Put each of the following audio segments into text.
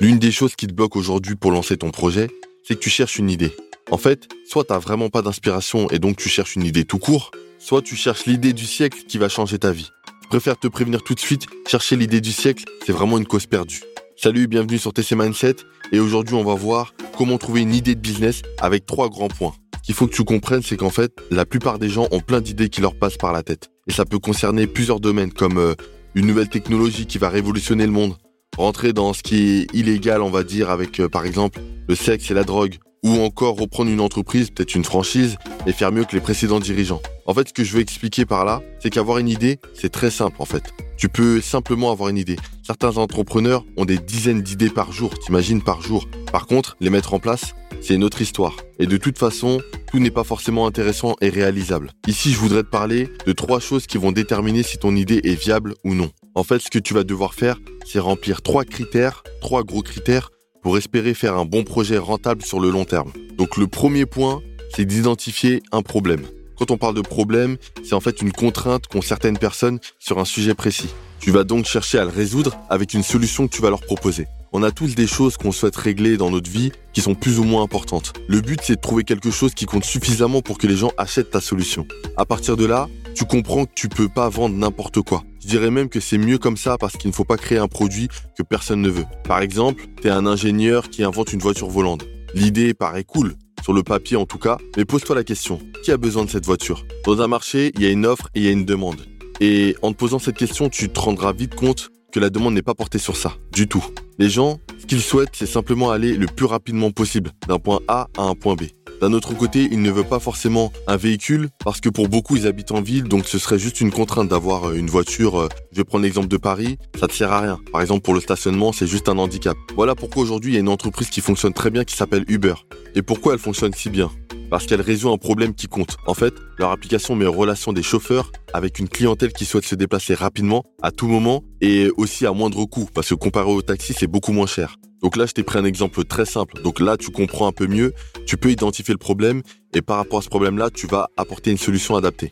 L'une des choses qui te bloque aujourd'hui pour lancer ton projet, c'est que tu cherches une idée. En fait, soit t'as vraiment pas d'inspiration et donc tu cherches une idée tout court, soit tu cherches l'idée du siècle qui va changer ta vie. Je préfère te prévenir tout de suite, chercher l'idée du siècle, c'est vraiment une cause perdue. Salut, bienvenue sur TC Mindset et aujourd'hui on va voir comment trouver une idée de business avec trois grands points. Ce qu'il faut que tu comprennes, c'est qu'en fait, la plupart des gens ont plein d'idées qui leur passent par la tête. Et ça peut concerner plusieurs domaines comme euh, une nouvelle technologie qui va révolutionner le monde, rentrer dans ce qui est illégal, on va dire, avec euh, par exemple le sexe et la drogue, ou encore reprendre une entreprise, peut-être une franchise, et faire mieux que les précédents dirigeants. En fait, ce que je veux expliquer par là, c'est qu'avoir une idée, c'est très simple en fait. Tu peux simplement avoir une idée. Certains entrepreneurs ont des dizaines d'idées par jour, t'imagines par jour. Par contre, les mettre en place, c'est une autre histoire. Et de toute façon, tout n'est pas forcément intéressant et réalisable. Ici, je voudrais te parler de trois choses qui vont déterminer si ton idée est viable ou non. En fait, ce que tu vas devoir faire, c'est remplir trois critères, trois gros critères pour espérer faire un bon projet rentable sur le long terme. Donc le premier point, c'est d'identifier un problème. Quand on parle de problème, c'est en fait une contrainte qu'ont certaines personnes sur un sujet précis. Tu vas donc chercher à le résoudre avec une solution que tu vas leur proposer. On a tous des choses qu'on souhaite régler dans notre vie qui sont plus ou moins importantes. Le but, c'est de trouver quelque chose qui compte suffisamment pour que les gens achètent ta solution. À partir de là, tu comprends que tu peux pas vendre n'importe quoi. Je dirais même que c'est mieux comme ça parce qu'il ne faut pas créer un produit que personne ne veut. Par exemple, tu es un ingénieur qui invente une voiture volante. L'idée paraît cool, sur le papier en tout cas, mais pose-toi la question, qui a besoin de cette voiture? Dans un marché, il y a une offre et il y a une demande. Et en te posant cette question, tu te rendras vite compte que la demande n'est pas portée sur ça, du tout. Les gens, ce qu'ils souhaitent, c'est simplement aller le plus rapidement possible d'un point A à un point B. D'un autre côté, il ne veut pas forcément un véhicule parce que pour beaucoup, ils habitent en ville, donc ce serait juste une contrainte d'avoir euh, une voiture. Euh, je vais prendre l'exemple de Paris, ça ne sert à rien. Par exemple, pour le stationnement, c'est juste un handicap. Voilà pourquoi aujourd'hui, il y a une entreprise qui fonctionne très bien qui s'appelle Uber. Et pourquoi elle fonctionne si bien? Parce qu'elle résout un problème qui compte. En fait, leur application met en relation des chauffeurs avec une clientèle qui souhaite se déplacer rapidement, à tout moment, et aussi à moindre coût, parce que comparé au taxi, c'est beaucoup moins cher. Donc là, je t'ai pris un exemple très simple. Donc là, tu comprends un peu mieux, tu peux identifier le problème, et par rapport à ce problème-là, tu vas apporter une solution adaptée.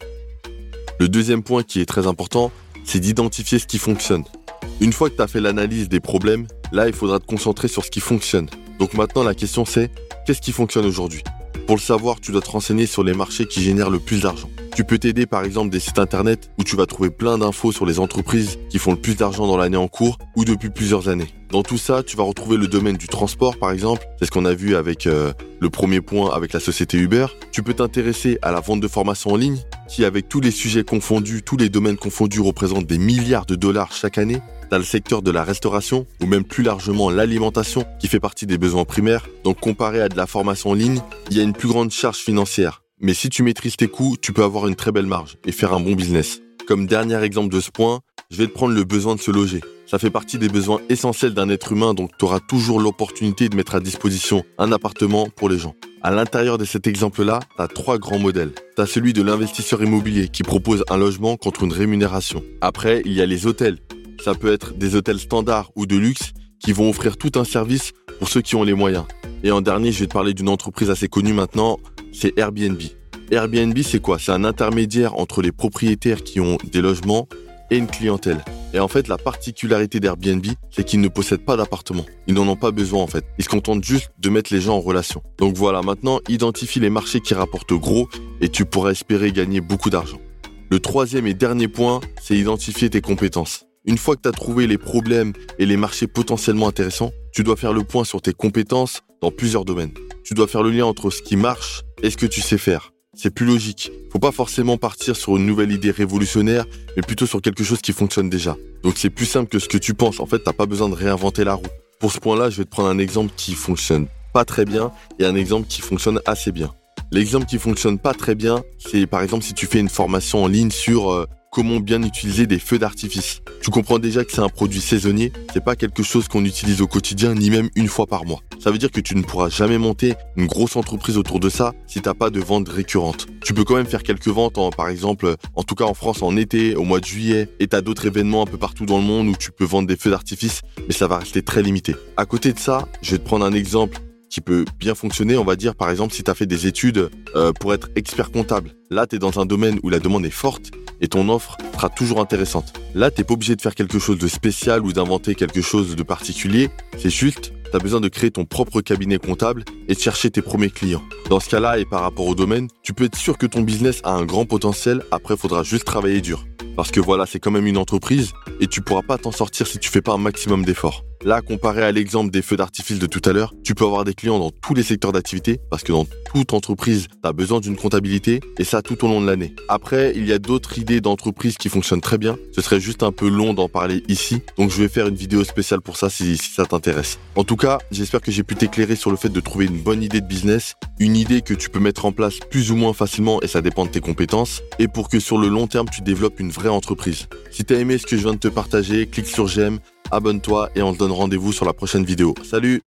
Le deuxième point qui est très important, c'est d'identifier ce qui fonctionne. Une fois que tu as fait l'analyse des problèmes, là, il faudra te concentrer sur ce qui fonctionne. Donc maintenant, la question c'est, qu'est-ce qui fonctionne aujourd'hui? Pour le savoir, tu dois te renseigner sur les marchés qui génèrent le plus d'argent. Tu peux t'aider par exemple des sites internet où tu vas trouver plein d'infos sur les entreprises qui font le plus d'argent dans l'année en cours ou depuis plusieurs années. Dans tout ça, tu vas retrouver le domaine du transport par exemple, c'est ce qu'on a vu avec euh, le premier point avec la société Uber. Tu peux t'intéresser à la vente de formation en ligne qui avec tous les sujets confondus, tous les domaines confondus représentent des milliards de dollars chaque année dans le secteur de la restauration ou même plus largement l'alimentation qui fait partie des besoins primaires. Donc comparé à de la formation en ligne, il y a une plus grande charge financière. Mais si tu maîtrises tes coûts, tu peux avoir une très belle marge et faire un bon business. Comme dernier exemple de ce point, je vais te prendre le besoin de se loger. Ça fait partie des besoins essentiels d'un être humain, donc tu auras toujours l'opportunité de mettre à disposition un appartement pour les gens. À l'intérieur de cet exemple-là, tu as trois grands modèles. Tu as celui de l'investisseur immobilier qui propose un logement contre une rémunération. Après, il y a les hôtels ça peut être des hôtels standards ou de luxe qui vont offrir tout un service pour ceux qui ont les moyens. Et en dernier, je vais te parler d'une entreprise assez connue maintenant, c'est Airbnb. Airbnb, c'est quoi? C'est un intermédiaire entre les propriétaires qui ont des logements et une clientèle. Et en fait, la particularité d'Airbnb, c'est qu'ils ne possèdent pas d'appartement. Ils n'en ont pas besoin en fait. Ils se contentent juste de mettre les gens en relation. Donc voilà, maintenant, identifie les marchés qui rapportent gros et tu pourras espérer gagner beaucoup d'argent. Le troisième et dernier point, c'est identifier tes compétences. Une fois que tu as trouvé les problèmes et les marchés potentiellement intéressants, tu dois faire le point sur tes compétences dans plusieurs domaines. Tu dois faire le lien entre ce qui marche et ce que tu sais faire. C'est plus logique. Faut pas forcément partir sur une nouvelle idée révolutionnaire, mais plutôt sur quelque chose qui fonctionne déjà. Donc c'est plus simple que ce que tu penses. En fait, t'as pas besoin de réinventer la roue. Pour ce point-là, je vais te prendre un exemple qui fonctionne pas très bien et un exemple qui fonctionne assez bien. L'exemple qui fonctionne pas très bien, c'est par exemple si tu fais une formation en ligne sur euh, comment bien utiliser des feux d'artifice. Tu comprends déjà que c'est un produit saisonnier, c'est pas quelque chose qu'on utilise au quotidien ni même une fois par mois. Ça veut dire que tu ne pourras jamais monter une grosse entreprise autour de ça si t'as pas de vente récurrente. Tu peux quand même faire quelques ventes, en, par exemple, en tout cas en France en été, au mois de juillet, et t'as d'autres événements un peu partout dans le monde où tu peux vendre des feux d'artifice, mais ça va rester très limité. À côté de ça, je vais te prendre un exemple qui peut bien fonctionner, on va dire, par exemple, si tu as fait des études euh, pour être expert comptable. Là, tu es dans un domaine où la demande est forte et ton offre sera toujours intéressante. Là, t'es pas obligé de faire quelque chose de spécial ou d'inventer quelque chose de particulier. C'est juste, tu as besoin de créer ton propre cabinet comptable et de chercher tes premiers clients. Dans ce cas-là, et par rapport au domaine, tu peux être sûr que ton business a un grand potentiel. Après, faudra juste travailler dur. Parce que voilà, c'est quand même une entreprise et tu pourras pas t'en sortir si tu fais pas un maximum d'efforts. Là, comparé à l'exemple des feux d'artifice de tout à l'heure, tu peux avoir des clients dans tous les secteurs d'activité parce que dans toute entreprise, tu as besoin d'une comptabilité et ça tout au long de l'année. Après, il y a d'autres idées d'entreprise qui fonctionnent très bien. Ce serait juste un peu long d'en parler ici, donc je vais faire une vidéo spéciale pour ça si, si ça t'intéresse. En tout cas, j'espère que j'ai pu t'éclairer sur le fait de trouver une bonne idée de business, une idée que tu peux mettre en place plus ou moins facilement et ça dépend de tes compétences, et pour que sur le long terme, tu développes une vraie entreprise. Si tu as aimé ce que je viens de te partager, clique sur j'aime, abonne-toi et on se donne rendez-vous sur la prochaine vidéo. Salut